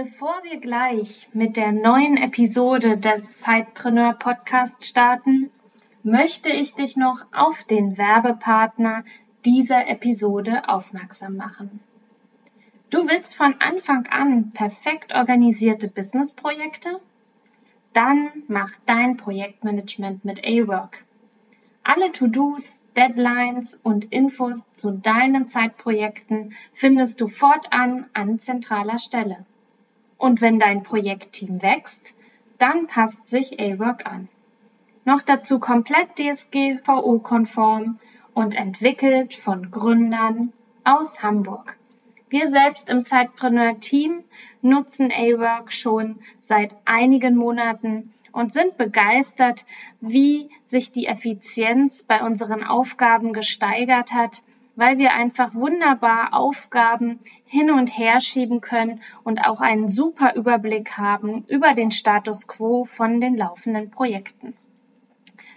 Bevor wir gleich mit der neuen Episode des Zeitpreneur Podcast starten, möchte ich dich noch auf den Werbepartner dieser Episode aufmerksam machen. Du willst von Anfang an perfekt organisierte Businessprojekte? Dann mach dein Projektmanagement mit A-Work. Alle To-Dos, Deadlines und Infos zu deinen Zeitprojekten findest du fortan an zentraler Stelle. Und wenn dein Projektteam wächst, dann passt sich A-Work an. Noch dazu komplett DSGVO-konform und entwickelt von Gründern aus Hamburg. Wir selbst im Sidepreneur-Team nutzen A-Work schon seit einigen Monaten und sind begeistert, wie sich die Effizienz bei unseren Aufgaben gesteigert hat weil wir einfach wunderbar Aufgaben hin und her schieben können und auch einen super Überblick haben über den Status quo von den laufenden Projekten.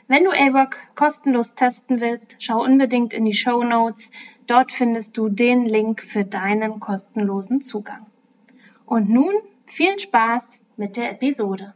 Wenn du A-Work kostenlos testen willst, schau unbedingt in die Show Notes. Dort findest du den Link für deinen kostenlosen Zugang. Und nun viel Spaß mit der Episode.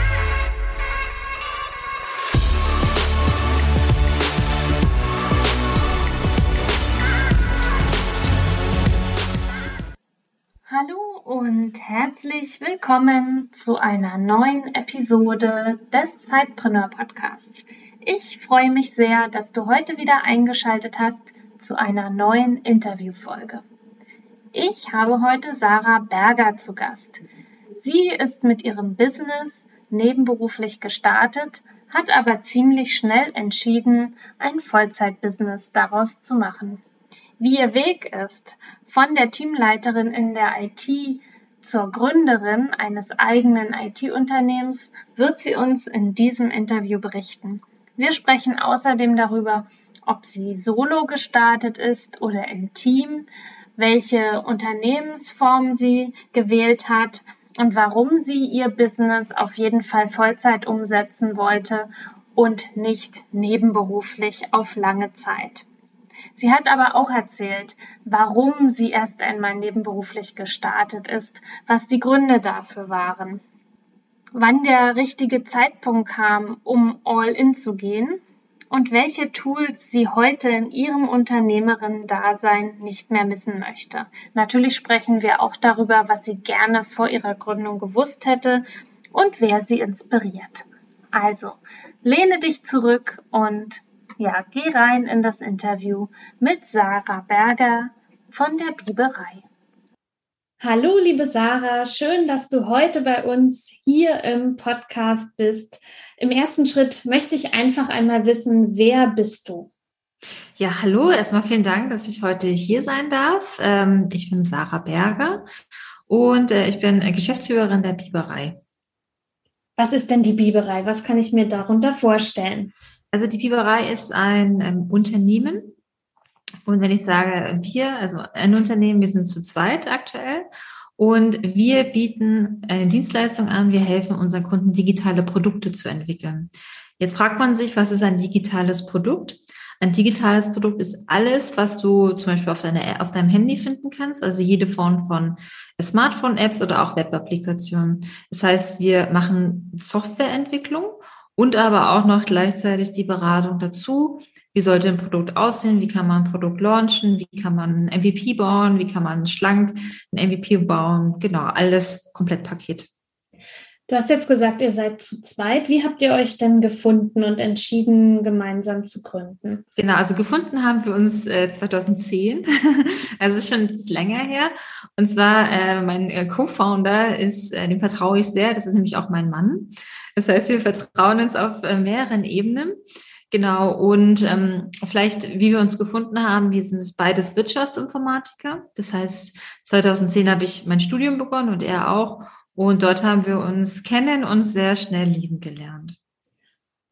Herzlich willkommen zu einer neuen Episode des Zeitpreneur Podcasts. Ich freue mich sehr, dass du heute wieder eingeschaltet hast zu einer neuen Interviewfolge. Ich habe heute Sarah Berger zu Gast. Sie ist mit ihrem Business nebenberuflich gestartet, hat aber ziemlich schnell entschieden, ein Vollzeitbusiness daraus zu machen. Wie ihr Weg ist von der Teamleiterin in der IT zur Gründerin eines eigenen IT-Unternehmens wird sie uns in diesem Interview berichten. Wir sprechen außerdem darüber, ob sie solo gestartet ist oder im Team, welche Unternehmensform sie gewählt hat und warum sie ihr Business auf jeden Fall Vollzeit umsetzen wollte und nicht nebenberuflich auf lange Zeit. Sie hat aber auch erzählt, warum sie erst einmal nebenberuflich gestartet ist, was die Gründe dafür waren, wann der richtige Zeitpunkt kam, um all in zu gehen und welche Tools sie heute in ihrem Unternehmerinnen-Dasein nicht mehr missen möchte. Natürlich sprechen wir auch darüber, was sie gerne vor ihrer Gründung gewusst hätte und wer sie inspiriert. Also, lehne dich zurück und ja, geh rein in das Interview mit Sarah Berger von der Biberei. Hallo, liebe Sarah, schön, dass du heute bei uns hier im Podcast bist. Im ersten Schritt möchte ich einfach einmal wissen, wer bist du? Ja, hallo, erstmal vielen Dank, dass ich heute hier sein darf. Ähm, ich bin Sarah Berger und äh, ich bin Geschäftsführerin der Biberei. Was ist denn die Biberei? Was kann ich mir darunter vorstellen? Also die Biberei ist ein ähm, Unternehmen. Und wenn ich sage wir, also ein Unternehmen, wir sind zu zweit aktuell. Und wir bieten eine Dienstleistung an. Wir helfen unseren Kunden, digitale Produkte zu entwickeln. Jetzt fragt man sich, was ist ein digitales Produkt? Ein digitales Produkt ist alles, was du zum Beispiel auf, deine, auf deinem Handy finden kannst, also jede Form von Smartphone-Apps oder auch Web-Applikationen. Das heißt, wir machen Softwareentwicklung und aber auch noch gleichzeitig die Beratung dazu. Wie sollte ein Produkt aussehen? Wie kann man ein Produkt launchen? Wie kann man ein MVP bauen? Wie kann man schlank ein MVP bauen? Genau, alles komplett Paket. Du hast jetzt gesagt, ihr seid zu zweit. Wie habt ihr euch denn gefunden und entschieden, gemeinsam zu gründen? Genau, also gefunden haben wir uns äh, 2010, also schon länger her. Und zwar äh, mein äh, Co-Founder ist, äh, dem vertraue ich sehr, das ist nämlich auch mein Mann. Das heißt, wir vertrauen uns auf äh, mehreren Ebenen. Genau, und ähm, vielleicht, wie wir uns gefunden haben, wir sind beides Wirtschaftsinformatiker. Das heißt, 2010 habe ich mein Studium begonnen und er auch. Und dort haben wir uns kennen und sehr schnell lieben gelernt.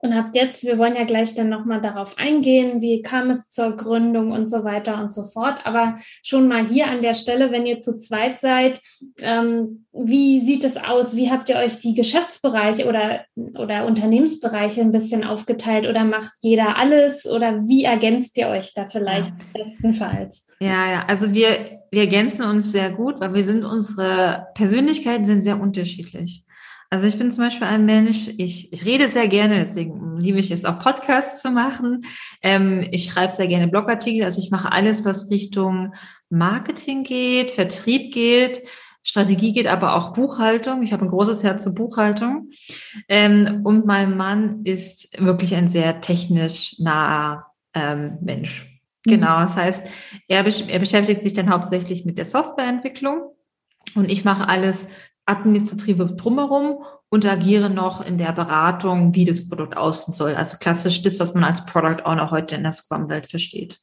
Und habt jetzt, wir wollen ja gleich dann nochmal darauf eingehen, wie kam es zur Gründung und so weiter und so fort. Aber schon mal hier an der Stelle, wenn ihr zu zweit seid, ähm, wie sieht es aus? Wie habt ihr euch die Geschäftsbereiche oder, oder Unternehmensbereiche ein bisschen aufgeteilt oder macht jeder alles oder wie ergänzt ihr euch da vielleicht ja. bestenfalls? Ja, ja, also wir, wir ergänzen uns sehr gut, weil wir sind, unsere Persönlichkeiten sind sehr unterschiedlich. Also ich bin zum Beispiel ein Mensch, ich, ich rede sehr gerne, deswegen liebe ich es auch Podcasts zu machen. Ähm, ich schreibe sehr gerne Blogartikel, also ich mache alles, was Richtung Marketing geht, Vertrieb geht, Strategie geht, aber auch Buchhaltung. Ich habe ein großes Herz zur Buchhaltung. Ähm, und mein Mann ist wirklich ein sehr technisch naher ähm, Mensch. Mhm. Genau, das heißt, er, er beschäftigt sich dann hauptsächlich mit der Softwareentwicklung und ich mache alles administrative drumherum und agiere noch in der Beratung, wie das Produkt aussehen soll. Also klassisch das, was man als Product Owner heute in der Scrum-Welt versteht.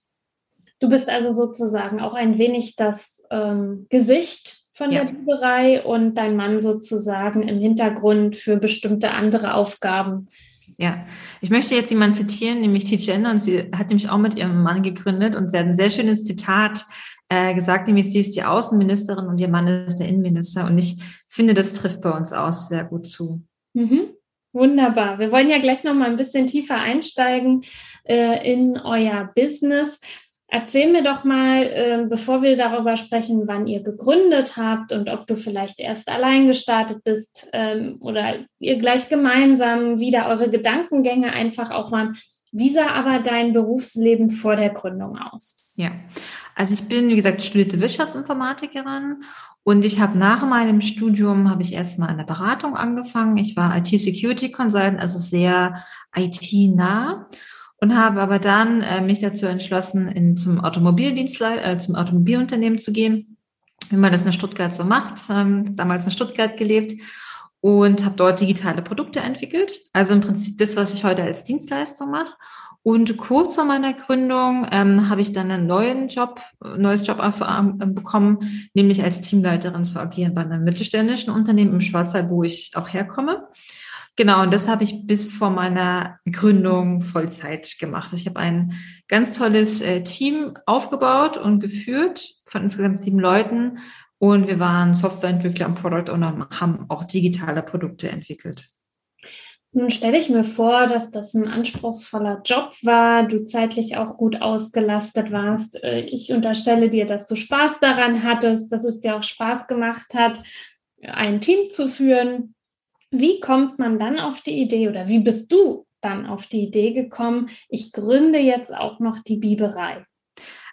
Du bist also sozusagen auch ein wenig das ähm, Gesicht von ja. der Biberei und dein Mann sozusagen im Hintergrund für bestimmte andere Aufgaben. Ja, ich möchte jetzt jemanden zitieren, nämlich Tijen, und sie hat nämlich auch mit ihrem Mann gegründet und sie hat ein sehr schönes Zitat äh, gesagt, nämlich sie ist die Außenministerin und ihr Mann ist der Innenminister. Und ich finde, das trifft bei uns auch sehr gut zu. Mhm. Wunderbar. Wir wollen ja gleich noch mal ein bisschen tiefer einsteigen äh, in euer Business. Erzähl mir doch mal, äh, bevor wir darüber sprechen, wann ihr gegründet habt und ob du vielleicht erst allein gestartet bist ähm, oder ihr gleich gemeinsam, wie da eure Gedankengänge einfach auch waren. Wie sah aber dein Berufsleben vor der Gründung aus? Ja, also ich bin, wie gesagt, studierte Wirtschaftsinformatikerin und ich habe nach meinem Studium, habe ich erstmal in der Beratung angefangen. Ich war IT-Security Consultant, also sehr IT-nah und habe aber dann äh, mich dazu entschlossen, in, zum Automobildienstle äh, zum Automobilunternehmen zu gehen, wie man das in Stuttgart so macht. Ähm, damals in Stuttgart gelebt und habe dort digitale Produkte entwickelt. Also im Prinzip das, was ich heute als Dienstleistung mache. Und kurz vor meiner Gründung ähm, habe ich dann einen neuen Job, neues Job äh, bekommen, nämlich als Teamleiterin zu agieren bei einem mittelständischen Unternehmen im Schwarzwald, wo ich auch herkomme. Genau, und das habe ich bis vor meiner Gründung Vollzeit gemacht. Ich habe ein ganz tolles äh, Team aufgebaut und geführt von insgesamt sieben Leuten. Und wir waren Softwareentwickler und Product Owner, haben auch digitale Produkte entwickelt. Nun stelle ich mir vor, dass das ein anspruchsvoller Job war, du zeitlich auch gut ausgelastet warst. Äh, ich unterstelle dir, dass du Spaß daran hattest, dass es dir auch Spaß gemacht hat, ein Team zu führen. Wie kommt man dann auf die Idee oder wie bist du dann auf die Idee gekommen, ich gründe jetzt auch noch die Biberei?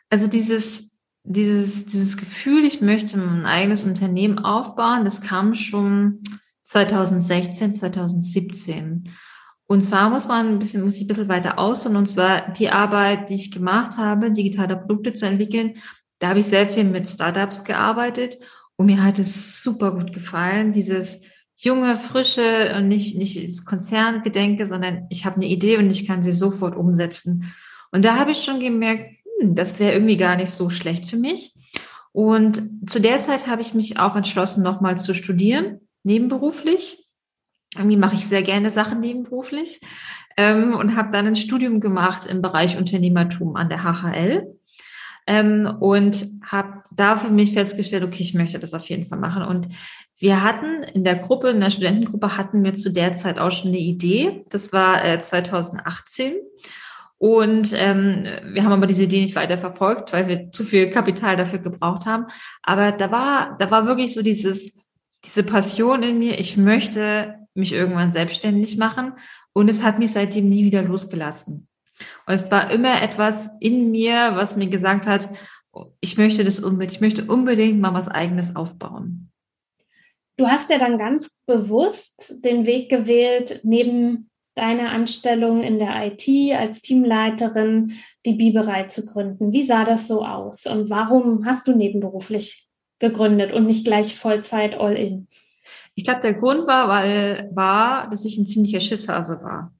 Also dieses, dieses, dieses Gefühl, ich möchte mein eigenes Unternehmen aufbauen, das kam schon 2016, 2017. Und zwar muss man ein bisschen, muss ich ein bisschen weiter ausholen. Und zwar die Arbeit, die ich gemacht habe, digitale Produkte zu entwickeln. Da habe ich sehr viel mit Startups gearbeitet und mir hat es super gut gefallen. Dieses junge, frische und nicht, nicht das Konzerngedenke, sondern ich habe eine Idee und ich kann sie sofort umsetzen. Und da habe ich schon gemerkt, hm, das wäre irgendwie gar nicht so schlecht für mich. Und zu der Zeit habe ich mich auch entschlossen, nochmal zu studieren nebenberuflich. Irgendwie mache ich sehr gerne Sachen nebenberuflich ähm, und habe dann ein Studium gemacht im Bereich Unternehmertum an der HHL ähm, und habe da für mich festgestellt, okay, ich möchte das auf jeden Fall machen. Und wir hatten in der Gruppe, in der Studentengruppe hatten wir zu der Zeit auch schon eine Idee. Das war äh, 2018. Und ähm, wir haben aber diese Idee nicht weiter verfolgt, weil wir zu viel Kapital dafür gebraucht haben. Aber da war, da war wirklich so dieses, diese Passion in mir, ich möchte mich irgendwann selbstständig machen und es hat mich seitdem nie wieder losgelassen. Und es war immer etwas in mir, was mir gesagt hat, ich möchte das unbedingt, ich möchte unbedingt mal was eigenes aufbauen. Du hast ja dann ganz bewusst den Weg gewählt, neben deiner Anstellung in der IT als Teamleiterin die Biberei zu gründen. Wie sah das so aus und warum hast du nebenberuflich gegründet und nicht gleich Vollzeit All-In? Ich glaube, der Grund war, weil war, dass ich ein ziemlicher Schisshase war.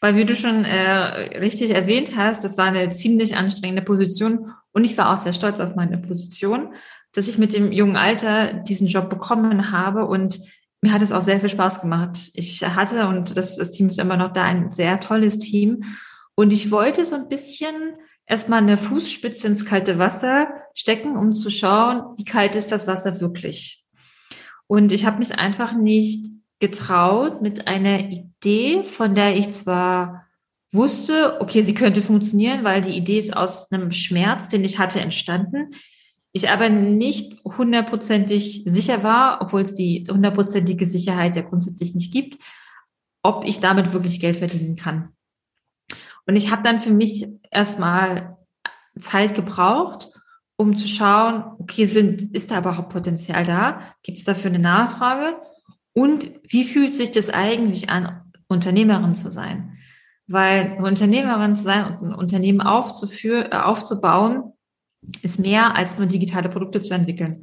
Weil, wie du schon äh, richtig erwähnt hast, das war eine ziemlich anstrengende Position und ich war auch sehr stolz auf meine Position, dass ich mit dem jungen Alter diesen Job bekommen habe und mir hat es auch sehr viel Spaß gemacht. Ich hatte, und das, das Team ist immer noch da, ein sehr tolles Team. Und ich wollte so ein bisschen erstmal eine Fußspitze ins kalte Wasser stecken, um zu schauen, wie kalt ist das Wasser wirklich. Und ich habe mich einfach nicht getraut mit einer Idee, von der ich zwar wusste, okay, sie könnte funktionieren, weil die Idee ist aus einem Schmerz, den ich hatte, entstanden. Ich aber nicht hundertprozentig sicher war, obwohl es die hundertprozentige Sicherheit ja grundsätzlich nicht gibt, ob ich damit wirklich Geld verdienen kann. Und ich habe dann für mich erstmal Zeit gebraucht, um zu schauen, okay, sind, ist da überhaupt Potenzial da? Gibt es dafür eine Nachfrage? Und wie fühlt sich das eigentlich an, Unternehmerin zu sein? Weil eine Unternehmerin zu sein und ein Unternehmen aufzuführen, äh, aufzubauen, ist mehr als nur digitale Produkte zu entwickeln.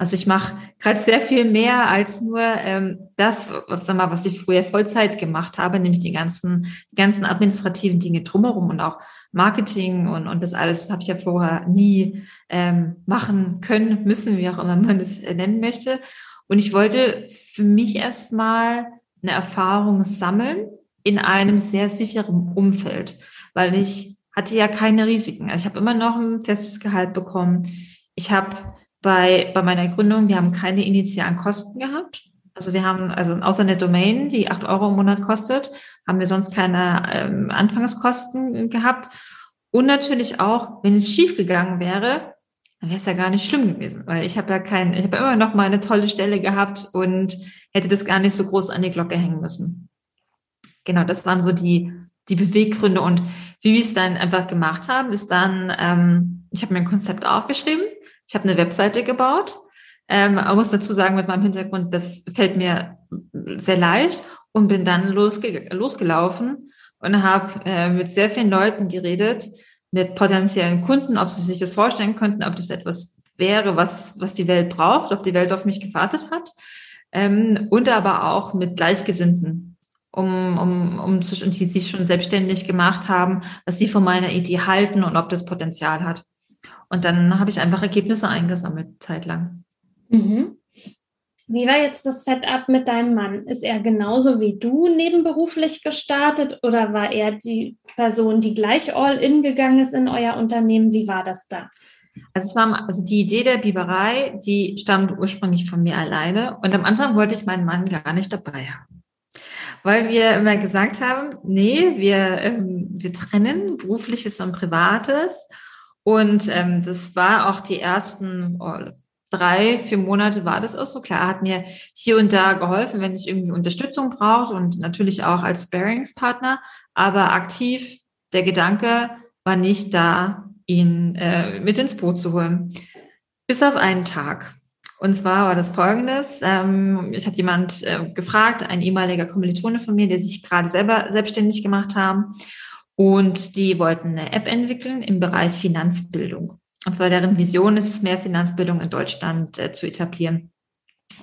Also ich mache gerade sehr viel mehr als nur ähm, das, was, sag mal, was ich früher Vollzeit gemacht habe, nämlich die ganzen, die ganzen administrativen Dinge drumherum und auch Marketing und, und das alles habe ich ja vorher nie ähm, machen können, müssen, wie auch immer man das nennen möchte. Und ich wollte für mich erstmal eine Erfahrung sammeln in einem sehr sicheren Umfeld, weil ich hatte ja keine Risiken. Also ich habe immer noch ein festes Gehalt bekommen. Ich habe bei, bei meiner Gründung, wir haben keine initialen Kosten gehabt. Also wir haben, also außer eine Domain, die acht Euro im Monat kostet, haben wir sonst keine ähm, Anfangskosten gehabt. Und natürlich auch, wenn es schief gegangen wäre, dann wäre es ja gar nicht schlimm gewesen, weil ich habe ja kein, ich habe immer noch mal eine tolle Stelle gehabt und hätte das gar nicht so groß an die Glocke hängen müssen. Genau, das waren so die, die Beweggründe und wie wir es dann einfach gemacht haben, ist dann, ähm, ich habe mir ein Konzept aufgeschrieben, ich habe eine Webseite gebaut. Ähm, man muss dazu sagen, mit meinem Hintergrund, das fällt mir sehr leicht und bin dann losge losgelaufen und habe äh, mit sehr vielen Leuten geredet, mit potenziellen Kunden, ob sie sich das vorstellen könnten, ob das etwas wäre, was, was die Welt braucht, ob die Welt auf mich gewartet hat. Ähm, und aber auch mit Gleichgesinnten, um, um, um zu, die sich schon selbstständig gemacht haben, was sie von meiner Idee halten und ob das Potenzial hat. Und dann habe ich einfach Ergebnisse eingesammelt, zeitlang. Mhm. Wie war jetzt das Setup mit deinem Mann? Ist er genauso wie du nebenberuflich gestartet oder war er die Person, die gleich all in gegangen ist in euer Unternehmen? Wie war das da? Also es war also die Idee der Biberei, die stammt ursprünglich von mir alleine und am Anfang wollte ich meinen Mann gar nicht dabei haben. Weil wir immer gesagt haben, nee, wir, ähm, wir trennen berufliches und privates und ähm, das war auch die ersten oh, drei, vier Monate war das auch so. Klar, hat mir hier und da geholfen, wenn ich irgendwie Unterstützung brauche und natürlich auch als Sparingspartner. Aber aktiv, der Gedanke war nicht da, ihn äh, mit ins Boot zu holen. Bis auf einen Tag. Und zwar war das folgendes. Ähm, ich hat jemand äh, gefragt, ein ehemaliger Kommilitone von mir, der sich gerade selber selbstständig gemacht haben. Und die wollten eine App entwickeln im Bereich Finanzbildung. Und zwar deren Vision ist mehr Finanzbildung in Deutschland äh, zu etablieren.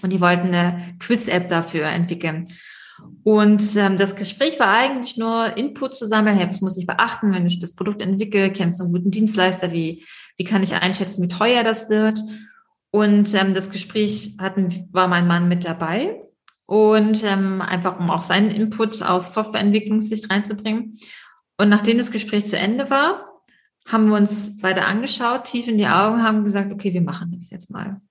Und die wollten eine Quiz-App dafür entwickeln. Und ähm, das Gespräch war eigentlich nur Input zu sammeln. Hey, was muss ich beachten, wenn ich das Produkt entwickle? Kennst du einen guten Dienstleister? Wie, wie kann ich einschätzen, wie teuer das wird? Und ähm, das Gespräch hatten, war mein Mann mit dabei. Und ähm, einfach, um auch seinen Input aus Softwareentwicklungssicht reinzubringen. Und nachdem das Gespräch zu Ende war, haben wir uns beide angeschaut, tief in die Augen, haben gesagt, okay, wir machen das jetzt mal.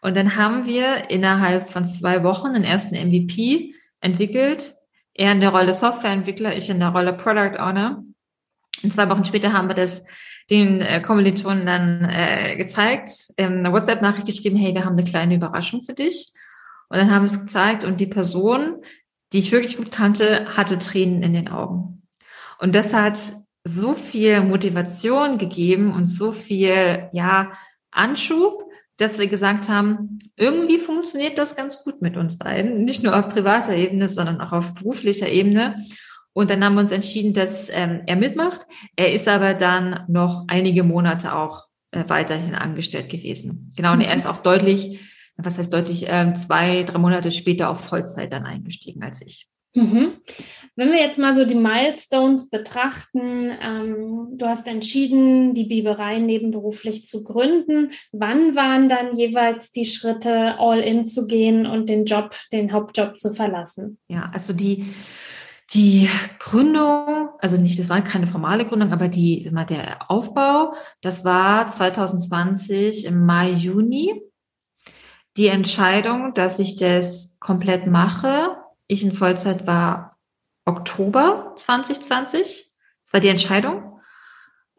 Und dann haben wir innerhalb von zwei Wochen den ersten MVP entwickelt. Er in der Rolle Softwareentwickler, ich in der Rolle Product Owner. Und zwei Wochen später haben wir das den äh, Kommilitonen dann äh, gezeigt, ähm, eine WhatsApp-Nachricht geschrieben, hey, wir haben eine kleine Überraschung für dich. Und dann haben wir es gezeigt und die Person, die ich wirklich gut kannte, hatte Tränen in den Augen. Und das hat so viel Motivation gegeben und so viel, ja, Anschub, dass wir gesagt haben, irgendwie funktioniert das ganz gut mit uns beiden. Nicht nur auf privater Ebene, sondern auch auf beruflicher Ebene. Und dann haben wir uns entschieden, dass ähm, er mitmacht. Er ist aber dann noch einige Monate auch äh, weiterhin angestellt gewesen. Genau, und er ist auch deutlich, was heißt deutlich, äh, zwei, drei Monate später auf Vollzeit dann eingestiegen als ich. Mhm. Wenn wir jetzt mal so die Milestones betrachten, ähm, du hast entschieden, die Biberei nebenberuflich zu gründen. Wann waren dann jeweils die Schritte, all in zu gehen und den Job, den Hauptjob zu verlassen? Ja, also die, die Gründung, also nicht, das war keine formale Gründung, aber die, der Aufbau, das war 2020 im Mai, Juni. Die Entscheidung, dass ich das komplett mache, ich in Vollzeit war Oktober 2020. Das war die Entscheidung.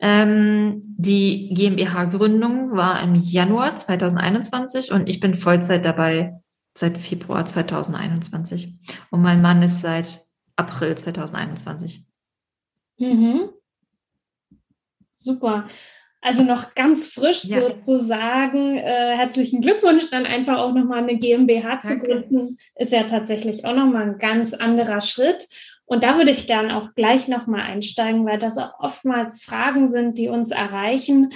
Ähm, die GmbH-Gründung war im Januar 2021 und ich bin Vollzeit dabei seit Februar 2021. Und mein Mann ist seit April 2021. Mhm. Super. Also noch ganz frisch ja. sozusagen. Äh, herzlichen Glückwunsch, dann einfach auch nochmal eine GmbH zu gründen, ist ja tatsächlich auch nochmal ein ganz anderer Schritt. Und da würde ich gerne auch gleich nochmal einsteigen, weil das auch oftmals Fragen sind, die uns erreichen.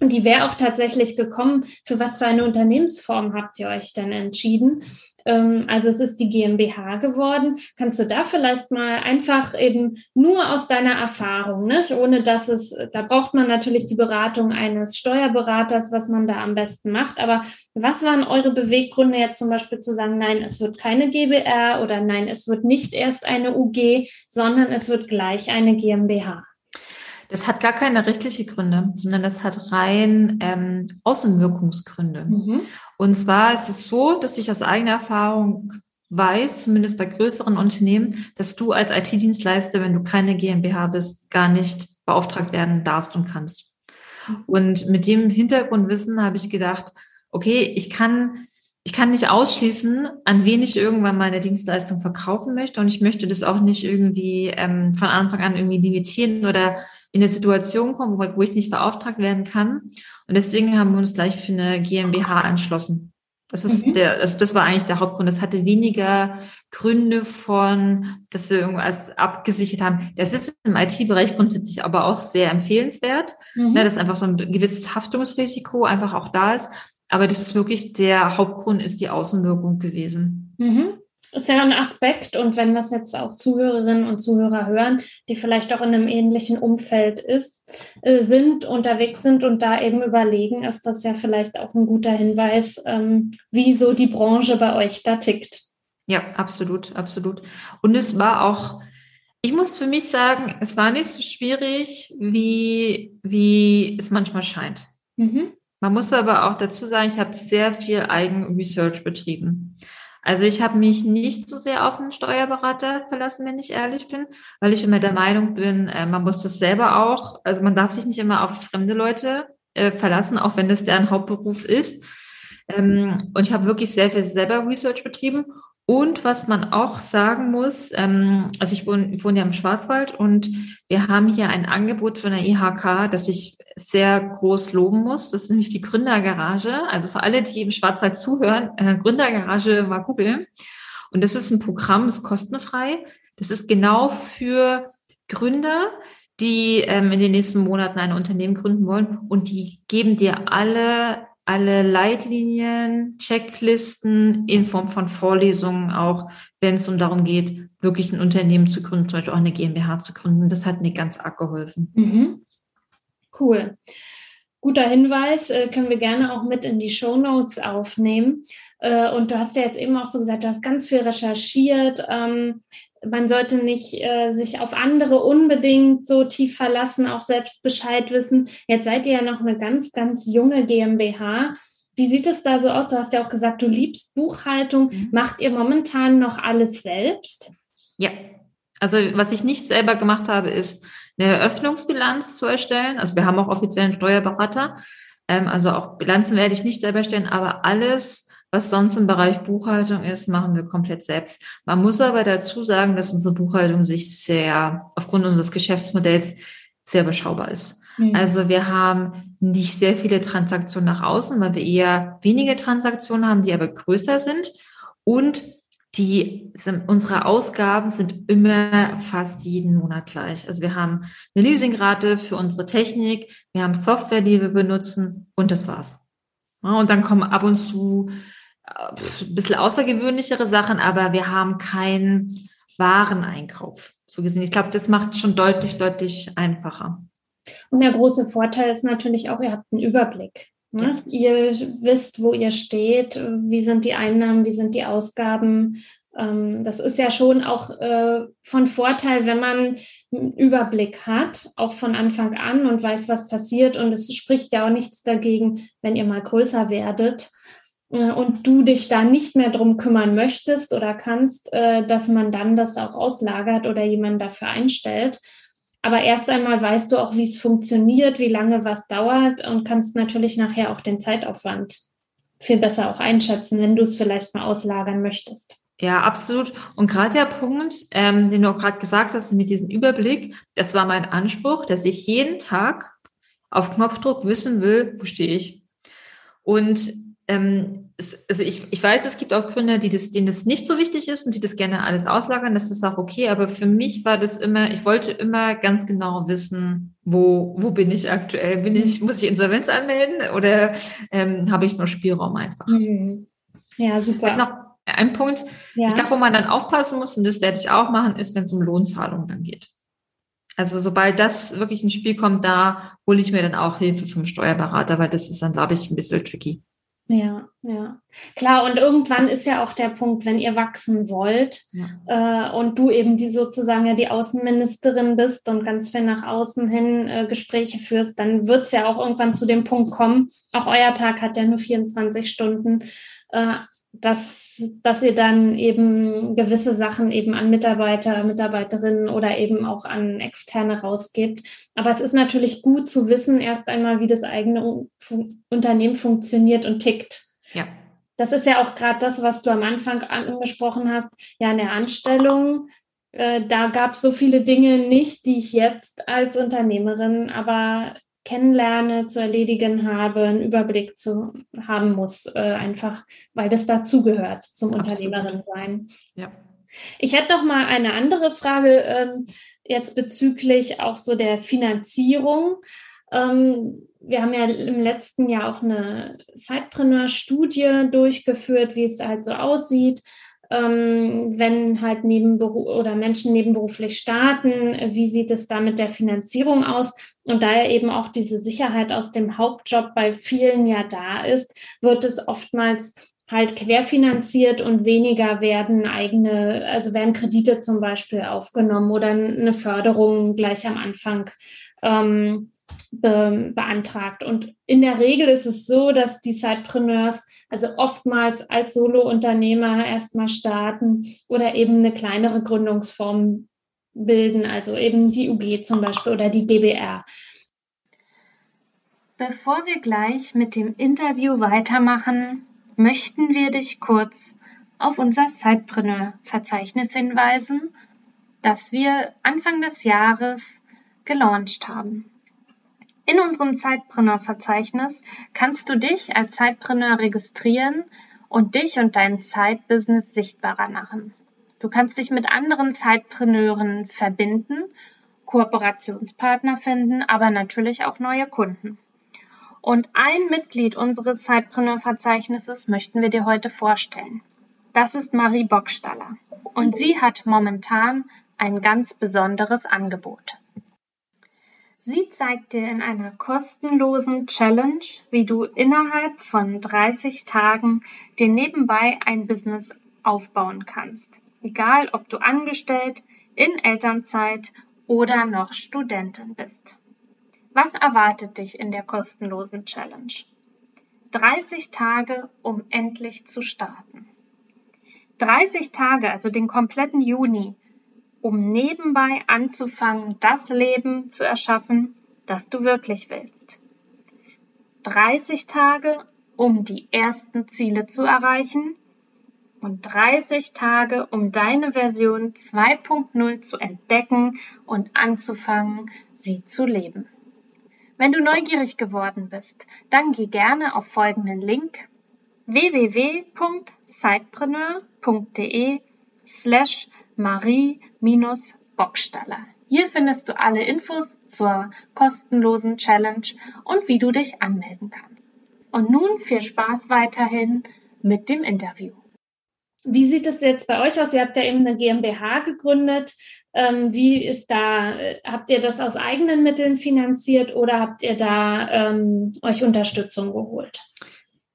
Und die wäre auch tatsächlich gekommen, für was für eine Unternehmensform habt ihr euch denn entschieden? Ähm, also es ist die GmbH geworden. Kannst du da vielleicht mal einfach eben nur aus deiner Erfahrung, nicht? ohne dass es, da braucht man natürlich die Beratung eines Steuerberaters, was man da am besten macht. Aber was waren eure Beweggründe jetzt zum Beispiel zu sagen, nein, es wird keine GBR oder nein, es wird nicht erst eine UG, sondern es wird gleich eine GmbH? Das hat gar keine rechtliche Gründe, sondern das hat rein ähm, Außenwirkungsgründe. Mhm. Und zwar ist es so, dass ich aus eigener Erfahrung weiß, zumindest bei größeren Unternehmen, dass du als IT-Dienstleister, wenn du keine GmbH bist, gar nicht beauftragt werden darfst und kannst. Und mit dem Hintergrundwissen habe ich gedacht, okay, ich kann, ich kann nicht ausschließen, an wen ich irgendwann meine Dienstleistung verkaufen möchte. Und ich möchte das auch nicht irgendwie ähm, von Anfang an irgendwie limitieren oder in eine Situation kommen, wo, wo ich nicht beauftragt werden kann. Und deswegen haben wir uns gleich für eine GmbH entschlossen. Das ist mhm. der, also das war eigentlich der Hauptgrund. Das hatte weniger Gründe von, dass wir irgendwas abgesichert haben. Das ist im IT-Bereich grundsätzlich aber auch sehr empfehlenswert, mhm. ne, dass einfach so ein gewisses Haftungsrisiko einfach auch da ist. Aber das ist wirklich der Hauptgrund ist die Außenwirkung gewesen. Mhm ist ja ein Aspekt und wenn das jetzt auch Zuhörerinnen und Zuhörer hören, die vielleicht auch in einem ähnlichen Umfeld ist, äh, sind, unterwegs sind und da eben überlegen, ist das ja vielleicht auch ein guter Hinweis, ähm, wie so die Branche bei euch da tickt. Ja, absolut, absolut. Und es war auch, ich muss für mich sagen, es war nicht so schwierig, wie, wie es manchmal scheint. Mhm. Man muss aber auch dazu sagen, ich habe sehr viel Eigenresearch betrieben. Also ich habe mich nicht so sehr auf einen Steuerberater verlassen, wenn ich ehrlich bin, weil ich immer der Meinung bin, äh, man muss das selber auch, also man darf sich nicht immer auf fremde Leute äh, verlassen, auch wenn das deren Hauptberuf ist. Ähm, und ich habe wirklich sehr viel selber Research betrieben und was man auch sagen muss, ähm, also ich wohne, ich wohne ja im Schwarzwald und wir haben hier ein Angebot von der IHK, das ich sehr groß loben muss. Das ist nämlich die Gründergarage. Also für alle, die im Schwarzwald zuhören, äh, Gründergarage mal googeln. Und das ist ein Programm, das ist kostenfrei. Das ist genau für Gründer, die ähm, in den nächsten Monaten ein Unternehmen gründen wollen. Und die geben dir alle alle Leitlinien, Checklisten in Form von Vorlesungen auch, wenn es um darum geht, wirklich ein Unternehmen zu gründen, zum Beispiel auch eine GmbH zu gründen. Das hat mir ganz arg geholfen. Mhm. Cool. Guter Hinweis, äh, können wir gerne auch mit in die Show Notes aufnehmen. Äh, und du hast ja jetzt eben auch so gesagt, du hast ganz viel recherchiert. Ähm, man sollte nicht äh, sich auf andere unbedingt so tief verlassen, auch selbst Bescheid wissen. Jetzt seid ihr ja noch eine ganz, ganz junge GmbH. Wie sieht es da so aus? Du hast ja auch gesagt, du liebst Buchhaltung. Mhm. Macht ihr momentan noch alles selbst? Ja. Also was ich nicht selber gemacht habe, ist eine Eröffnungsbilanz zu erstellen. Also wir haben auch offiziellen Steuerberater. Ähm, also auch Bilanzen werde ich nicht selber stellen, aber alles, was sonst im Bereich Buchhaltung ist, machen wir komplett selbst. Man muss aber dazu sagen, dass unsere Buchhaltung sich sehr, aufgrund unseres Geschäftsmodells, sehr beschaubar ist. Mhm. Also wir haben nicht sehr viele Transaktionen nach außen, weil wir eher wenige Transaktionen haben, die aber größer sind. Und die sind, unsere Ausgaben sind immer fast jeden Monat gleich. Also wir haben eine Leasingrate für unsere Technik, wir haben Software, die wir benutzen und das war's. und dann kommen ab und zu ein bisschen außergewöhnlichere Sachen, aber wir haben keinen Wareneinkauf. So gesehen. Ich glaube, das macht schon deutlich, deutlich einfacher. Und der große Vorteil ist natürlich auch, ihr habt einen Überblick. Ne? Ja. Ihr wisst, wo ihr steht, wie sind die Einnahmen, wie sind die Ausgaben. Ähm, das ist ja schon auch äh, von Vorteil, wenn man einen Überblick hat, auch von Anfang an und weiß, was passiert. Und es spricht ja auch nichts dagegen, wenn ihr mal größer werdet äh, und du dich da nicht mehr drum kümmern möchtest oder kannst, äh, dass man dann das auch auslagert oder jemanden dafür einstellt. Aber erst einmal weißt du auch, wie es funktioniert, wie lange was dauert und kannst natürlich nachher auch den Zeitaufwand viel besser auch einschätzen, wenn du es vielleicht mal auslagern möchtest. Ja, absolut. Und gerade der Punkt, ähm, den du auch gerade gesagt hast, mit diesem Überblick, das war mein Anspruch, dass ich jeden Tag auf Knopfdruck wissen will, wo stehe ich. Und ähm, also ich, ich weiß, es gibt auch Gründer, die das, denen das nicht so wichtig ist und die das gerne alles auslagern. Das ist auch okay. Aber für mich war das immer, ich wollte immer ganz genau wissen, wo, wo bin ich aktuell? Bin ich, muss ich Insolvenz anmelden oder ähm, habe ich noch Spielraum einfach? Mhm. Ja, super. Noch ein Punkt, ja. ich glaube, wo man dann aufpassen muss, und das werde ich auch machen, ist, wenn es um Lohnzahlungen dann geht. Also sobald das wirklich ins Spiel kommt, da hole ich mir dann auch Hilfe vom Steuerberater, weil das ist dann, glaube ich, ein bisschen tricky. Ja, ja. Klar, und irgendwann ist ja auch der Punkt, wenn ihr wachsen wollt ja. äh, und du eben die sozusagen ja die Außenministerin bist und ganz viel nach außen hin äh, Gespräche führst, dann wird es ja auch irgendwann zu dem Punkt kommen, auch euer Tag hat ja nur 24 Stunden, äh, dass, dass ihr dann eben gewisse Sachen eben an Mitarbeiter, Mitarbeiterinnen oder eben auch an Externe rausgibt. Aber es ist natürlich gut zu wissen, erst einmal, wie das eigene Unternehmen funktioniert und tickt. Ja. Das ist ja auch gerade das, was du am Anfang angesprochen hast. Ja, in der Anstellung, äh, da gab es so viele Dinge nicht, die ich jetzt als Unternehmerin aber kennenlerne, zu erledigen habe, einen Überblick zu haben muss, äh, einfach weil das dazugehört zum Unternehmerin sein. Ja. Ich hätte noch mal eine andere Frage ähm, jetzt bezüglich auch so der Finanzierung. Ähm, wir haben ja im letzten Jahr auch eine Sidepreneur-Studie durchgeführt, wie es halt so aussieht ähm, wenn halt nebenberuf oder Menschen nebenberuflich starten, wie sieht es da mit der Finanzierung aus? Und da ja eben auch diese Sicherheit aus dem Hauptjob bei vielen ja da ist, wird es oftmals halt querfinanziert und weniger werden eigene, also werden Kredite zum Beispiel aufgenommen oder eine Förderung gleich am Anfang. Ähm, be beantragt. Und in der Regel ist es so, dass die Sidepreneurs also oftmals als Solo-Unternehmer erstmal starten oder eben eine kleinere Gründungsform bilden, also eben die UG zum Beispiel oder die GBR. Bevor wir gleich mit dem Interview weitermachen, möchten wir dich kurz auf unser Sidepreneur-Verzeichnis hinweisen, das wir Anfang des Jahres gelauncht haben. In unserem Zeitpreneur-Verzeichnis kannst du dich als Zeitpreneur registrieren und dich und dein Zeitbusiness sichtbarer machen. Du kannst dich mit anderen Zeitpreneuren verbinden, Kooperationspartner finden, aber natürlich auch neue Kunden. Und ein Mitglied unseres Zeitpreneur-Verzeichnisses möchten wir dir heute vorstellen. Das ist Marie Bockstaller. Und sie hat momentan ein ganz besonderes Angebot. Sie zeigt dir in einer kostenlosen Challenge, wie du innerhalb von 30 Tagen dir nebenbei ein Business aufbauen kannst. Egal, ob du angestellt, in Elternzeit oder noch Studentin bist. Was erwartet dich in der kostenlosen Challenge? 30 Tage, um endlich zu starten. 30 Tage, also den kompletten Juni, um nebenbei anzufangen, das Leben zu erschaffen, das du wirklich willst. 30 Tage, um die ersten Ziele zu erreichen und 30 Tage, um deine Version 2.0 zu entdecken und anzufangen, sie zu leben. Wenn du neugierig geworden bist, dann geh gerne auf folgenden Link www.sidepreneur.de slash Marie-Bockstaller. Hier findest du alle Infos zur kostenlosen Challenge und wie du dich anmelden kannst. Und nun viel Spaß weiterhin mit dem Interview. Wie sieht es jetzt bei euch aus? Ihr habt ja eben eine GmbH gegründet. Ähm, wie ist da, habt ihr das aus eigenen Mitteln finanziert oder habt ihr da ähm, euch Unterstützung geholt?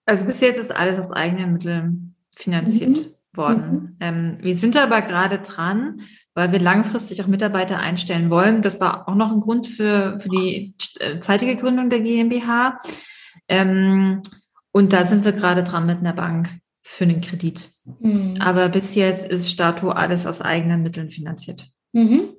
Also bis jetzt ist alles aus eigenen Mitteln finanziert mhm. Worden. Mhm. Ähm, wir sind aber gerade dran, weil wir langfristig auch Mitarbeiter einstellen wollen. Das war auch noch ein Grund für, für die äh, zeitige Gründung der GmbH. Ähm, und da sind wir gerade dran mit einer Bank für einen Kredit. Mhm. Aber bis jetzt ist Stato alles aus eigenen Mitteln finanziert. Mhm.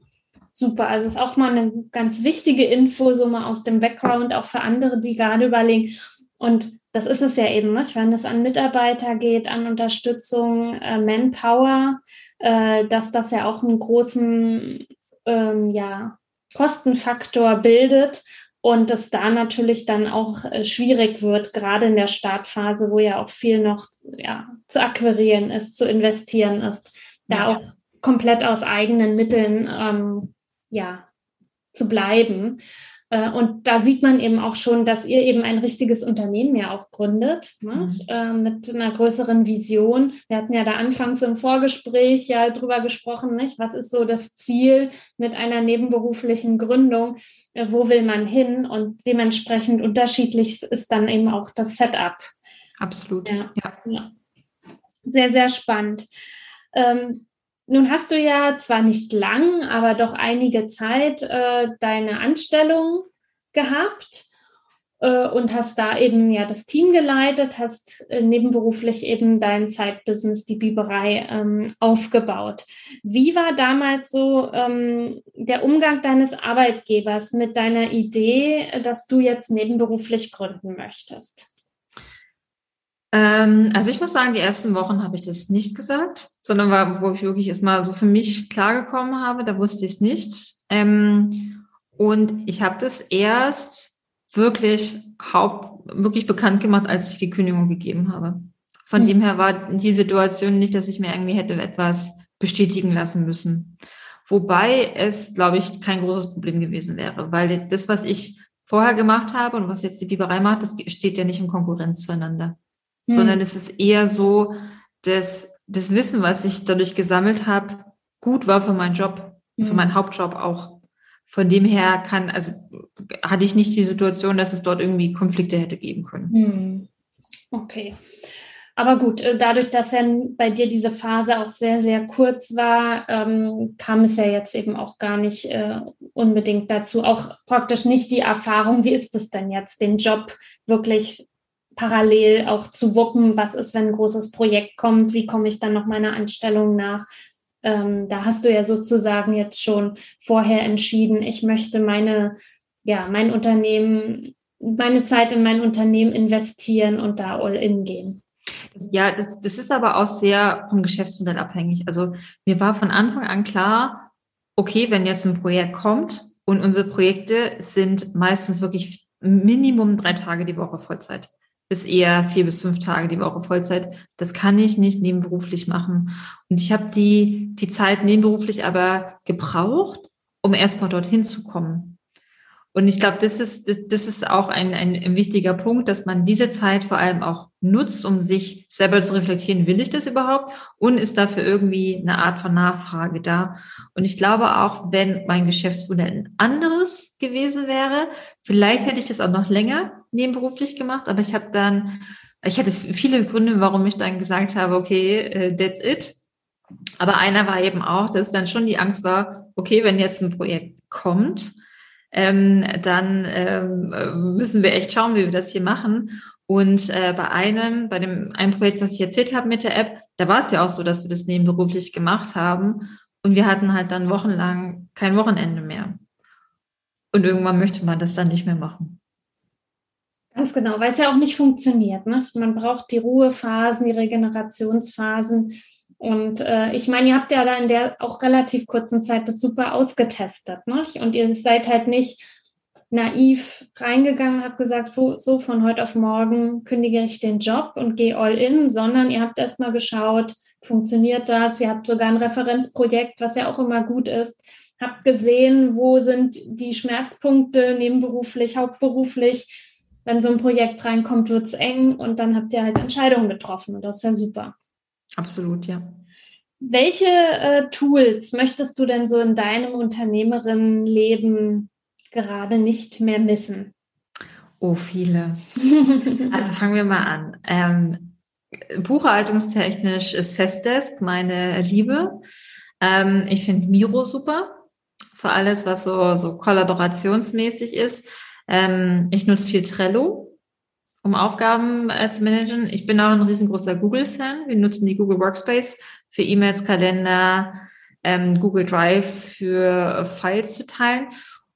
Super, also ist auch mal eine ganz wichtige Info, so mal aus dem Background, auch für andere, die gerade überlegen. Und das ist es ja eben, nicht? wenn es an Mitarbeiter geht, an Unterstützung, äh, Manpower, äh, dass das ja auch einen großen ähm, ja, Kostenfaktor bildet und es da natürlich dann auch äh, schwierig wird, gerade in der Startphase, wo ja auch viel noch ja, zu akquirieren ist, zu investieren ist, da ja. auch komplett aus eigenen Mitteln ähm, ja, zu bleiben. Äh, und da sieht man eben auch schon, dass ihr eben ein richtiges Unternehmen ja auch gründet, ne? mhm. äh, mit einer größeren Vision. Wir hatten ja da anfangs im Vorgespräch ja drüber gesprochen, nicht? was ist so das Ziel mit einer nebenberuflichen Gründung, äh, wo will man hin und dementsprechend unterschiedlich ist dann eben auch das Setup. Absolut. Ja. ja. Sehr, sehr spannend. Ähm, nun hast du ja zwar nicht lang, aber doch einige Zeit äh, deine Anstellung gehabt äh, und hast da eben ja das Team geleitet, hast äh, nebenberuflich eben dein Zeitbusiness, die Biberei, ähm, aufgebaut. Wie war damals so ähm, der Umgang deines Arbeitgebers mit deiner Idee, dass du jetzt nebenberuflich gründen möchtest? Ähm, also ich muss sagen, die ersten Wochen habe ich das nicht gesagt, sondern war, wo ich wirklich erstmal so für mich klargekommen habe, da wusste ich es nicht. Ähm, und ich habe das erst wirklich haupt, wirklich bekannt gemacht, als ich die Kündigung gegeben habe. Von mhm. dem her war die Situation nicht, dass ich mir irgendwie hätte etwas bestätigen lassen müssen. Wobei es, glaube ich, kein großes Problem gewesen wäre, weil das, was ich vorher gemacht habe und was jetzt die Biberei macht, das steht ja nicht in Konkurrenz zueinander mhm. sondern es ist eher so, dass das Wissen, was ich dadurch gesammelt habe, gut war für meinen Job, mhm. für meinen Hauptjob auch. Von dem her kann, also hatte ich nicht die Situation, dass es dort irgendwie Konflikte hätte geben können. Mhm. Okay. Aber gut, äh, dadurch, dass ja bei dir diese Phase auch sehr, sehr kurz war, ähm, kam es ja jetzt eben auch gar nicht äh, unbedingt dazu. Auch praktisch nicht die Erfahrung, wie ist es denn jetzt, den Job wirklich parallel auch zu wuppen, was ist, wenn ein großes Projekt kommt, wie komme ich dann noch meiner Anstellung nach. Ähm, da hast du ja sozusagen jetzt schon vorher entschieden, ich möchte meine, ja, mein Unternehmen, meine Zeit in mein Unternehmen investieren und da all in gehen. Ja, das, das ist aber auch sehr vom Geschäftsmodell abhängig. Also mir war von Anfang an klar, okay, wenn jetzt ein Projekt kommt und unsere Projekte sind meistens wirklich Minimum drei Tage die Woche Vollzeit bis eher vier bis fünf Tage die Woche Vollzeit. Das kann ich nicht nebenberuflich machen. Und ich habe die, die Zeit nebenberuflich aber gebraucht, um erstmal dorthin zu kommen. Und ich glaube, das ist, das, das ist auch ein, ein, wichtiger Punkt, dass man diese Zeit vor allem auch nutzt, um sich selber zu reflektieren, will ich das überhaupt? Und ist dafür irgendwie eine Art von Nachfrage da? Und ich glaube auch, wenn mein Geschäftsmodell ein anderes gewesen wäre, vielleicht hätte ich das auch noch länger nebenberuflich gemacht, aber ich habe dann, ich hatte viele Gründe, warum ich dann gesagt habe, okay, äh, that's it. Aber einer war eben auch, dass dann schon die Angst war, okay, wenn jetzt ein Projekt kommt, ähm, dann ähm, müssen wir echt schauen, wie wir das hier machen. Und äh, bei einem, bei dem einem Projekt, was ich erzählt habe mit der App, da war es ja auch so, dass wir das nebenberuflich gemacht haben. Und wir hatten halt dann wochenlang kein Wochenende mehr. Und irgendwann möchte man das dann nicht mehr machen. Ganz genau, weil es ja auch nicht funktioniert. Ne? Man braucht die Ruhephasen, die Regenerationsphasen. Und äh, ich meine, ihr habt ja da in der auch relativ kurzen Zeit das super ausgetestet, ne? Und ihr seid halt nicht naiv reingegangen, habt gesagt, so von heute auf morgen kündige ich den Job und gehe all in, sondern ihr habt erstmal geschaut, funktioniert das? Ihr habt sogar ein Referenzprojekt, was ja auch immer gut ist. Habt gesehen, wo sind die Schmerzpunkte nebenberuflich, hauptberuflich wenn so ein Projekt reinkommt, wird es eng und dann habt ihr halt Entscheidungen getroffen und das ist ja super. Absolut, ja. Welche äh, Tools möchtest du denn so in deinem Unternehmerinnenleben gerade nicht mehr missen? Oh, viele. also fangen wir mal an. Ähm, buchhaltungstechnisch ist Safdesk meine Liebe. Ähm, ich finde Miro super. Für alles, was so, so kollaborationsmäßig ist. Ähm, ich nutze viel Trello, um Aufgaben äh, zu managen. Ich bin auch ein riesengroßer Google-Fan. Wir nutzen die Google Workspace für E-Mails, Kalender, ähm, Google Drive für Files zu teilen.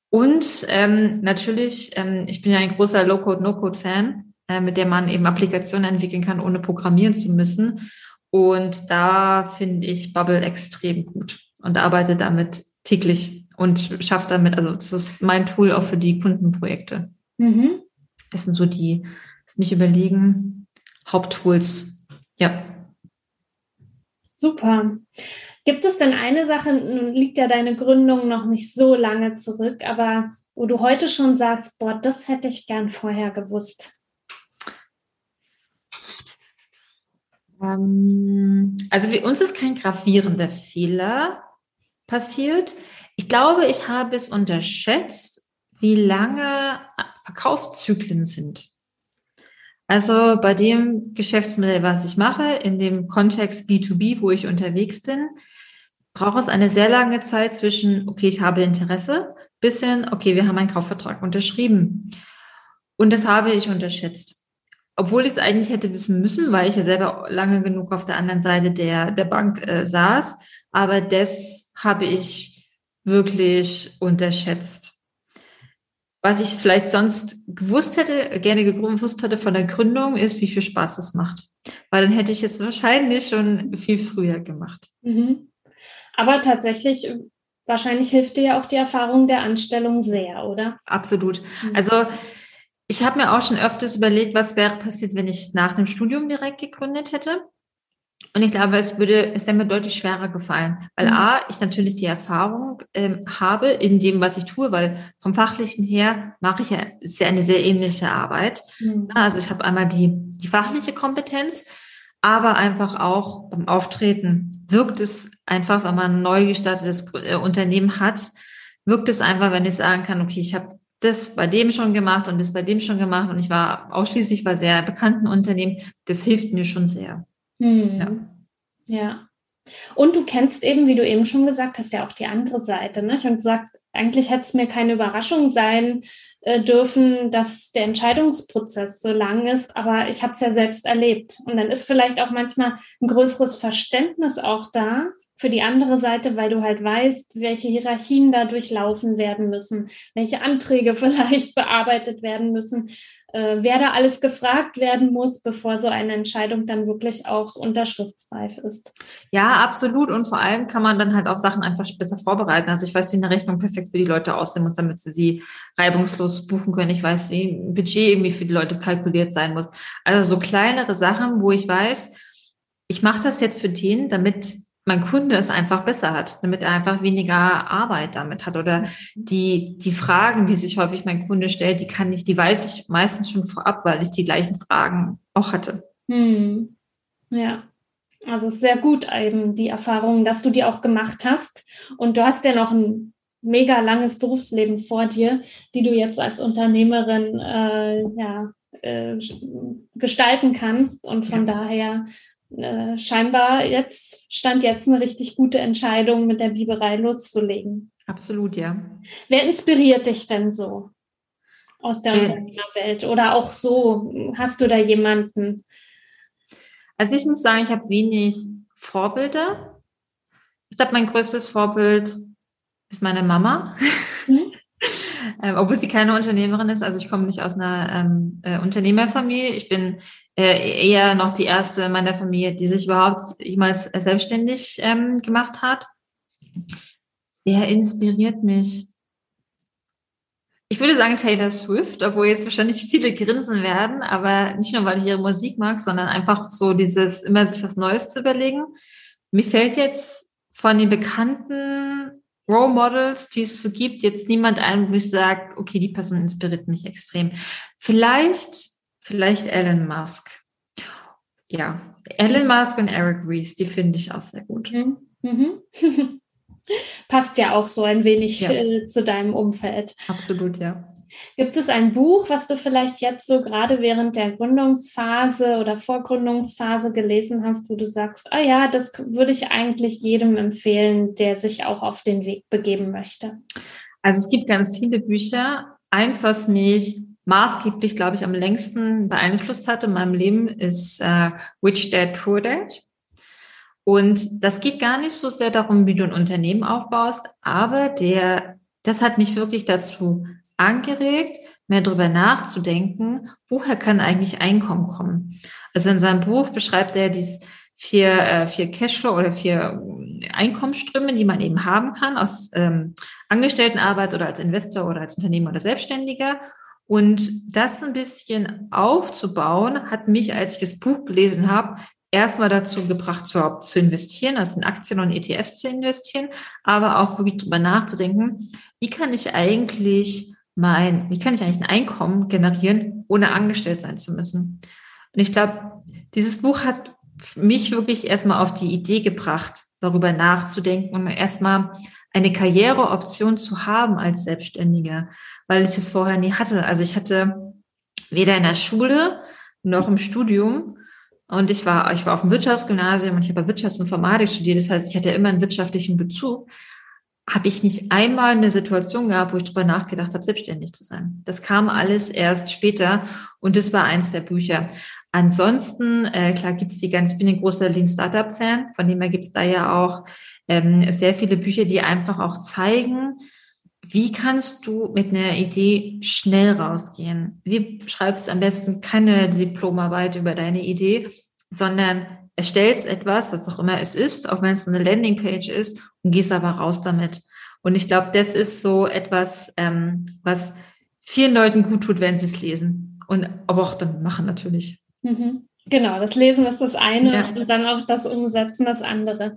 Und ähm, natürlich, ähm, ich bin ja ein großer Low-Code, No-Code-Fan, äh, mit der man eben Applikationen entwickeln kann, ohne programmieren zu müssen. Und da finde ich Bubble extrem gut und arbeite damit täglich und schaffe damit, also das ist mein Tool auch für die Kundenprojekte. Mhm. Das sind so die, das mich überlegen, Haupttools. Ja. Super. Gibt es denn eine Sache, nun liegt ja deine Gründung noch nicht so lange zurück, aber wo du heute schon sagst, boah, das hätte ich gern vorher gewusst? Ähm, also für uns ist kein gravierender Fehler passiert. Ich glaube, ich habe es unterschätzt, wie lange Verkaufszyklen sind. Also bei dem Geschäftsmodell, was ich mache, in dem Kontext B2B, wo ich unterwegs bin, braucht es eine sehr lange Zeit zwischen, okay, ich habe Interesse, bis hin, okay, wir haben einen Kaufvertrag unterschrieben. Und das habe ich unterschätzt. Obwohl ich es eigentlich hätte wissen müssen, weil ich ja selber lange genug auf der anderen Seite der, der Bank äh, saß. Aber das habe ich wirklich unterschätzt was ich vielleicht sonst gewusst hätte, gerne gewusst hätte von der Gründung, ist, wie viel Spaß es macht. Weil dann hätte ich es wahrscheinlich schon viel früher gemacht. Mhm. Aber tatsächlich, wahrscheinlich hilft dir ja auch die Erfahrung der Anstellung sehr, oder? Absolut. Mhm. Also ich habe mir auch schon öfters überlegt, was wäre passiert, wenn ich nach dem Studium direkt gegründet hätte. Und ich glaube, es würde, es wäre mir deutlich schwerer gefallen, weil mhm. A, ich natürlich die Erfahrung ähm, habe in dem, was ich tue, weil vom Fachlichen her mache ich ja sehr, eine sehr ähnliche Arbeit. Mhm. Also ich habe einmal die, die fachliche Kompetenz, aber einfach auch beim Auftreten wirkt es einfach, wenn man ein neu gestartetes äh, Unternehmen hat, wirkt es einfach, wenn ich sagen kann, okay, ich habe das bei dem schon gemacht und das bei dem schon gemacht und ich war ausschließlich bei sehr bekannten Unternehmen, das hilft mir schon sehr. Hm. Ja. ja. Und du kennst eben, wie du eben schon gesagt hast, ja auch die andere Seite. Ne? Und du sagst, eigentlich hätte es mir keine Überraschung sein äh, dürfen, dass der Entscheidungsprozess so lang ist, aber ich habe es ja selbst erlebt. Und dann ist vielleicht auch manchmal ein größeres Verständnis auch da für die andere Seite, weil du halt weißt, welche Hierarchien da durchlaufen werden müssen, welche Anträge vielleicht bearbeitet werden müssen äh, wer da alles gefragt werden muss, bevor so eine Entscheidung dann wirklich auch unterschriftsreif ist. Ja, absolut. Und vor allem kann man dann halt auch Sachen einfach besser vorbereiten. Also ich weiß, wie eine Rechnung perfekt für die Leute aussehen muss, damit sie sie reibungslos buchen können. Ich weiß, wie ein Budget irgendwie für die Leute kalkuliert sein muss. Also so kleinere Sachen, wo ich weiß, ich mache das jetzt für den, damit mein Kunde es einfach besser hat, damit er einfach weniger Arbeit damit hat. Oder die, die Fragen, die sich häufig mein Kunde stellt, die kann ich, die weiß ich meistens schon vorab, weil ich die gleichen Fragen auch hatte. Hm. Ja. Also es ist sehr gut eben die Erfahrung, dass du die auch gemacht hast. Und du hast ja noch ein mega langes Berufsleben vor dir, die du jetzt als Unternehmerin äh, ja, äh, gestalten kannst. Und von ja. daher äh, scheinbar jetzt, stand jetzt eine richtig gute Entscheidung, mit der Biberei loszulegen. Absolut, ja. Wer inspiriert dich denn so aus der äh, Unternehmerwelt? Oder auch so, hast du da jemanden? Also ich muss sagen, ich habe wenig Vorbilder. Ich glaube, mein größtes Vorbild ist meine Mama. Mhm. ähm, obwohl sie keine Unternehmerin ist. Also ich komme nicht aus einer ähm, äh, Unternehmerfamilie. Ich bin äh, eher noch die erste meiner Familie, die sich überhaupt jemals selbstständig ähm, gemacht hat. Wer inspiriert mich? Ich würde sagen Taylor Swift, obwohl jetzt wahrscheinlich viele grinsen werden, aber nicht nur, weil ich ihre Musik mag, sondern einfach so dieses immer sich was Neues zu überlegen. Mir fällt jetzt von den bekannten Role Models, die es so gibt, jetzt niemand ein, wo ich sage, okay, die Person inspiriert mich extrem. Vielleicht, vielleicht Elon Musk. Ja, Elon Musk und Eric Rees, die finde ich auch sehr gut. Mhm. Mhm. Passt ja auch so ein wenig ja. äh, zu deinem Umfeld. Absolut, ja. Gibt es ein Buch, was du vielleicht jetzt so gerade während der Gründungsphase oder Vorgründungsphase gelesen hast, wo du sagst, ah ja, das würde ich eigentlich jedem empfehlen, der sich auch auf den Weg begeben möchte? Also es gibt ganz viele Bücher. Eins, was mich maßgeblich, glaube ich, am längsten beeinflusst hat in meinem Leben, ist äh, Rich Dad Poor Dad. Und das geht gar nicht so sehr darum, wie du ein Unternehmen aufbaust, aber der, das hat mich wirklich dazu angeregt, mehr darüber nachzudenken, woher kann eigentlich Einkommen kommen. Also in seinem Buch beschreibt er dies vier, äh, vier Cashflow oder vier Einkommensströme, die man eben haben kann aus ähm, Angestelltenarbeit oder als Investor oder als Unternehmer oder Selbstständiger. Und das ein bisschen aufzubauen, hat mich, als ich das Buch gelesen habe, erstmal dazu gebracht, zu, zu investieren, also in Aktien und ETFs zu investieren, aber auch wirklich drüber nachzudenken, wie kann ich eigentlich mein, wie kann ich eigentlich ein Einkommen generieren, ohne angestellt sein zu müssen? Und ich glaube, dieses Buch hat mich wirklich erstmal auf die Idee gebracht, darüber nachzudenken und erstmal eine Karriereoption zu haben als Selbstständiger, weil ich es vorher nie hatte. Also ich hatte weder in der Schule noch im Studium und ich war, ich war auf dem Wirtschaftsgymnasium und ich habe Wirtschaftsinformatik studiert. Das heißt, ich hatte immer einen wirtschaftlichen Bezug habe ich nicht einmal eine Situation gehabt, wo ich drüber nachgedacht habe, selbstständig zu sein. Das kam alles erst später und das war eins der Bücher. Ansonsten, äh, klar gibt's die ganz, ich bin ein großer Lean Startup Fan, von dem her gibt's da ja auch ähm, sehr viele Bücher, die einfach auch zeigen, wie kannst du mit einer Idee schnell rausgehen? Wie schreibst du am besten keine Diplomarbeit über deine Idee, sondern erstellst etwas, was auch immer es ist, auch wenn es eine Landingpage ist, und gehst aber raus damit. Und ich glaube, das ist so etwas, ähm, was vielen Leuten gut tut, wenn sie es lesen. Und aber auch dann machen natürlich. Mhm. Genau, das Lesen ist das eine ja. und dann auch das Umsetzen das andere.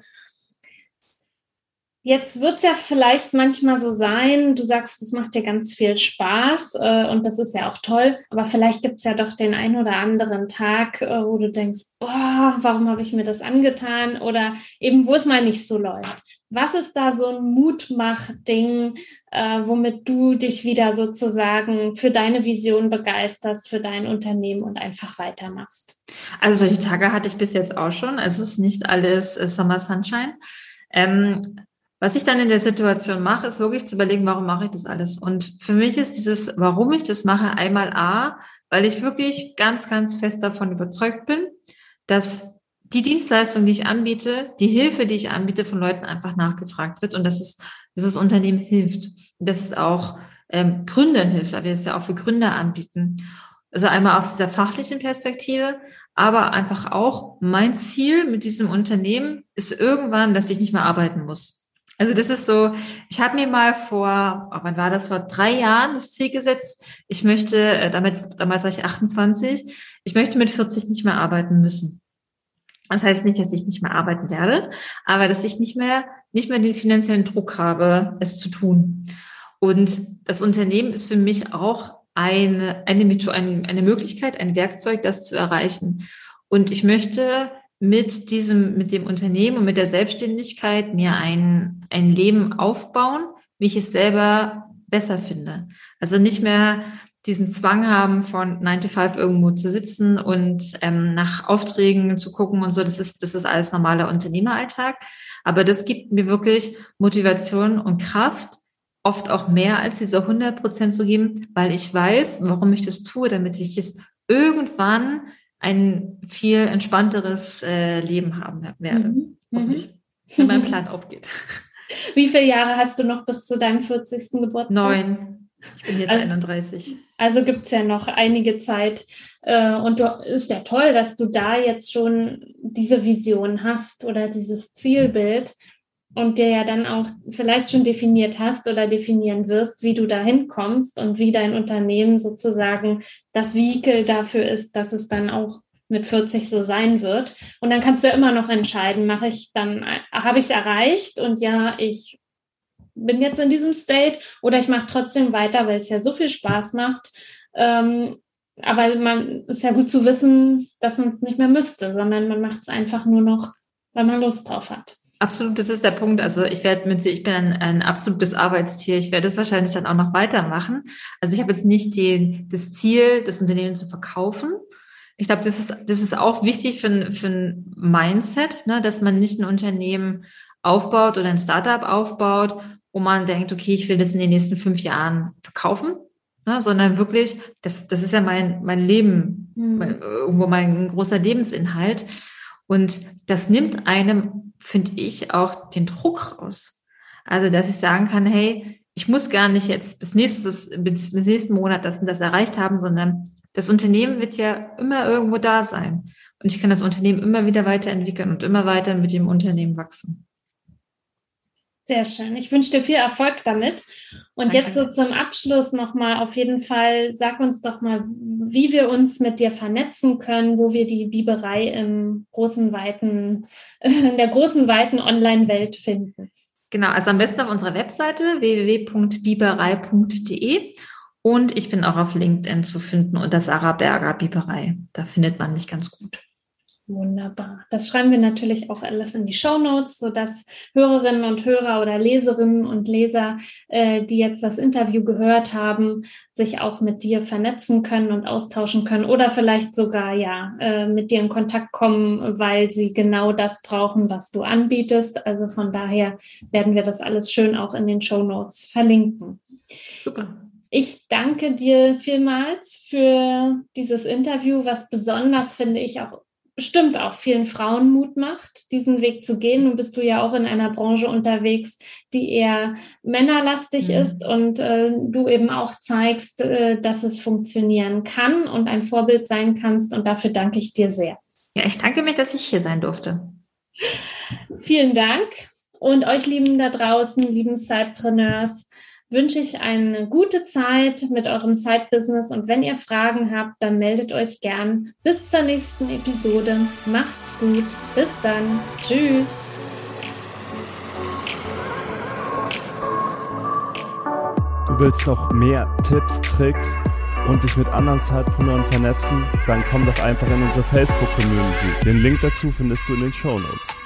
Jetzt wird es ja vielleicht manchmal so sein, du sagst, es macht dir ganz viel Spaß äh, und das ist ja auch toll, aber vielleicht gibt es ja doch den ein oder anderen Tag, äh, wo du denkst, boah, warum habe ich mir das angetan oder eben, wo es mal nicht so läuft. Was ist da so ein Mutmach-Ding, äh, womit du dich wieder sozusagen für deine Vision begeisterst, für dein Unternehmen und einfach weitermachst? Also solche Tage hatte ich bis jetzt auch schon. Es ist nicht alles äh, Summer Sunshine. Ähm, was ich dann in der Situation mache, ist wirklich zu überlegen, warum mache ich das alles? Und für mich ist dieses, warum ich das mache, einmal A, weil ich wirklich ganz, ganz fest davon überzeugt bin, dass die Dienstleistung, die ich anbiete, die Hilfe, die ich anbiete, von Leuten einfach nachgefragt wird und dass es, dass das Unternehmen hilft. Dass es auch ähm, Gründern hilft, weil wir es ja auch für Gründer anbieten. Also einmal aus dieser fachlichen Perspektive, aber einfach auch mein Ziel mit diesem Unternehmen ist irgendwann, dass ich nicht mehr arbeiten muss. Also das ist so, ich habe mir mal vor, oh, wann war das, vor drei Jahren das Ziel gesetzt, ich möchte, äh, damals, damals war ich 28, ich möchte mit 40 nicht mehr arbeiten müssen. Das heißt nicht, dass ich nicht mehr arbeiten werde, aber dass ich nicht mehr, nicht mehr den finanziellen Druck habe, es zu tun. Und das Unternehmen ist für mich auch eine, eine, eine, eine Möglichkeit, ein Werkzeug, das zu erreichen. Und ich möchte mit diesem, mit dem Unternehmen und mit der Selbstständigkeit mir ein, ein Leben aufbauen, wie ich es selber besser finde. Also nicht mehr diesen Zwang haben, von 9 to 5 irgendwo zu sitzen und ähm, nach Aufträgen zu gucken und so. Das ist, das ist alles normaler Unternehmeralltag. Aber das gibt mir wirklich Motivation und Kraft, oft auch mehr als diese 100 Prozent zu geben, weil ich weiß, warum ich das tue, damit ich es irgendwann ein viel entspannteres äh, Leben haben werde. Mhm. Hoffentlich, mhm. wenn mein Plan aufgeht. Wie viele Jahre hast du noch bis zu deinem 40. Geburtstag? Neun. Ich bin jetzt also, 31. Also gibt es ja noch einige Zeit. Äh, und du, ist ja toll, dass du da jetzt schon diese Vision hast oder dieses Zielbild und dir ja dann auch vielleicht schon definiert hast oder definieren wirst, wie du da hinkommst und wie dein Unternehmen sozusagen das Vehikel dafür ist, dass es dann auch mit 40 so sein wird. Und dann kannst du ja immer noch entscheiden, mache ich dann, habe ich es erreicht und ja, ich bin jetzt in diesem State oder ich mache trotzdem weiter, weil es ja so viel Spaß macht. Ähm, aber man ist ja gut zu wissen, dass man es nicht mehr müsste, sondern man macht es einfach nur noch, weil man Lust drauf hat. Absolut, das ist der Punkt. Also ich werde mit, ich bin ein, ein absolutes Arbeitstier. Ich werde es wahrscheinlich dann auch noch weitermachen. Also ich habe jetzt nicht die, das Ziel, das Unternehmen zu verkaufen. Ich glaube, das ist, das ist auch wichtig für, für ein Mindset, ne, dass man nicht ein Unternehmen aufbaut oder ein Startup aufbaut, wo man denkt, okay, ich will das in den nächsten fünf Jahren verkaufen, ne, sondern wirklich, das, das ist ja mein, mein Leben, mhm. mein, irgendwo mein großer Lebensinhalt. Und das nimmt einem finde ich, auch den Druck raus. Also, dass ich sagen kann, hey, ich muss gar nicht jetzt bis nächstes, bis, bis nächsten Monat das und das erreicht haben, sondern das Unternehmen wird ja immer irgendwo da sein. Und ich kann das Unternehmen immer wieder weiterentwickeln und immer weiter mit dem Unternehmen wachsen. Sehr schön. Ich wünsche dir viel Erfolg damit. Und Danke. jetzt so zum Abschluss nochmal auf jeden Fall, sag uns doch mal, wie wir uns mit dir vernetzen können, wo wir die Biberei im großen, weiten, in der großen, weiten Online-Welt finden. Genau, also am besten auf unserer Webseite www.biberei.de und ich bin auch auf LinkedIn zu finden unter Sarah Berger Biberei. Da findet man mich ganz gut. Wunderbar. Das schreiben wir natürlich auch alles in die Show Notes, sodass Hörerinnen und Hörer oder Leserinnen und Leser, äh, die jetzt das Interview gehört haben, sich auch mit dir vernetzen können und austauschen können oder vielleicht sogar ja äh, mit dir in Kontakt kommen, weil sie genau das brauchen, was du anbietest. Also von daher werden wir das alles schön auch in den Show Notes verlinken. Super. Ich danke dir vielmals für dieses Interview, was besonders, finde ich, auch bestimmt auch vielen Frauen Mut macht, diesen Weg zu gehen. Nun bist du ja auch in einer Branche unterwegs, die eher männerlastig mhm. ist und äh, du eben auch zeigst, äh, dass es funktionieren kann und ein Vorbild sein kannst. Und dafür danke ich dir sehr. Ja, ich danke mich, dass ich hier sein durfte. Vielen Dank. Und euch lieben da draußen, lieben Sidepreneurs, wünsche ich eine gute Zeit mit eurem Side-Business und wenn ihr Fragen habt, dann meldet euch gern. Bis zur nächsten Episode. Macht's gut. Bis dann. Tschüss. Du willst noch mehr Tipps, Tricks und dich mit anderen Zeitpreneuren vernetzen? Dann komm doch einfach in unsere Facebook-Community. Den Link dazu findest du in den Show Notes.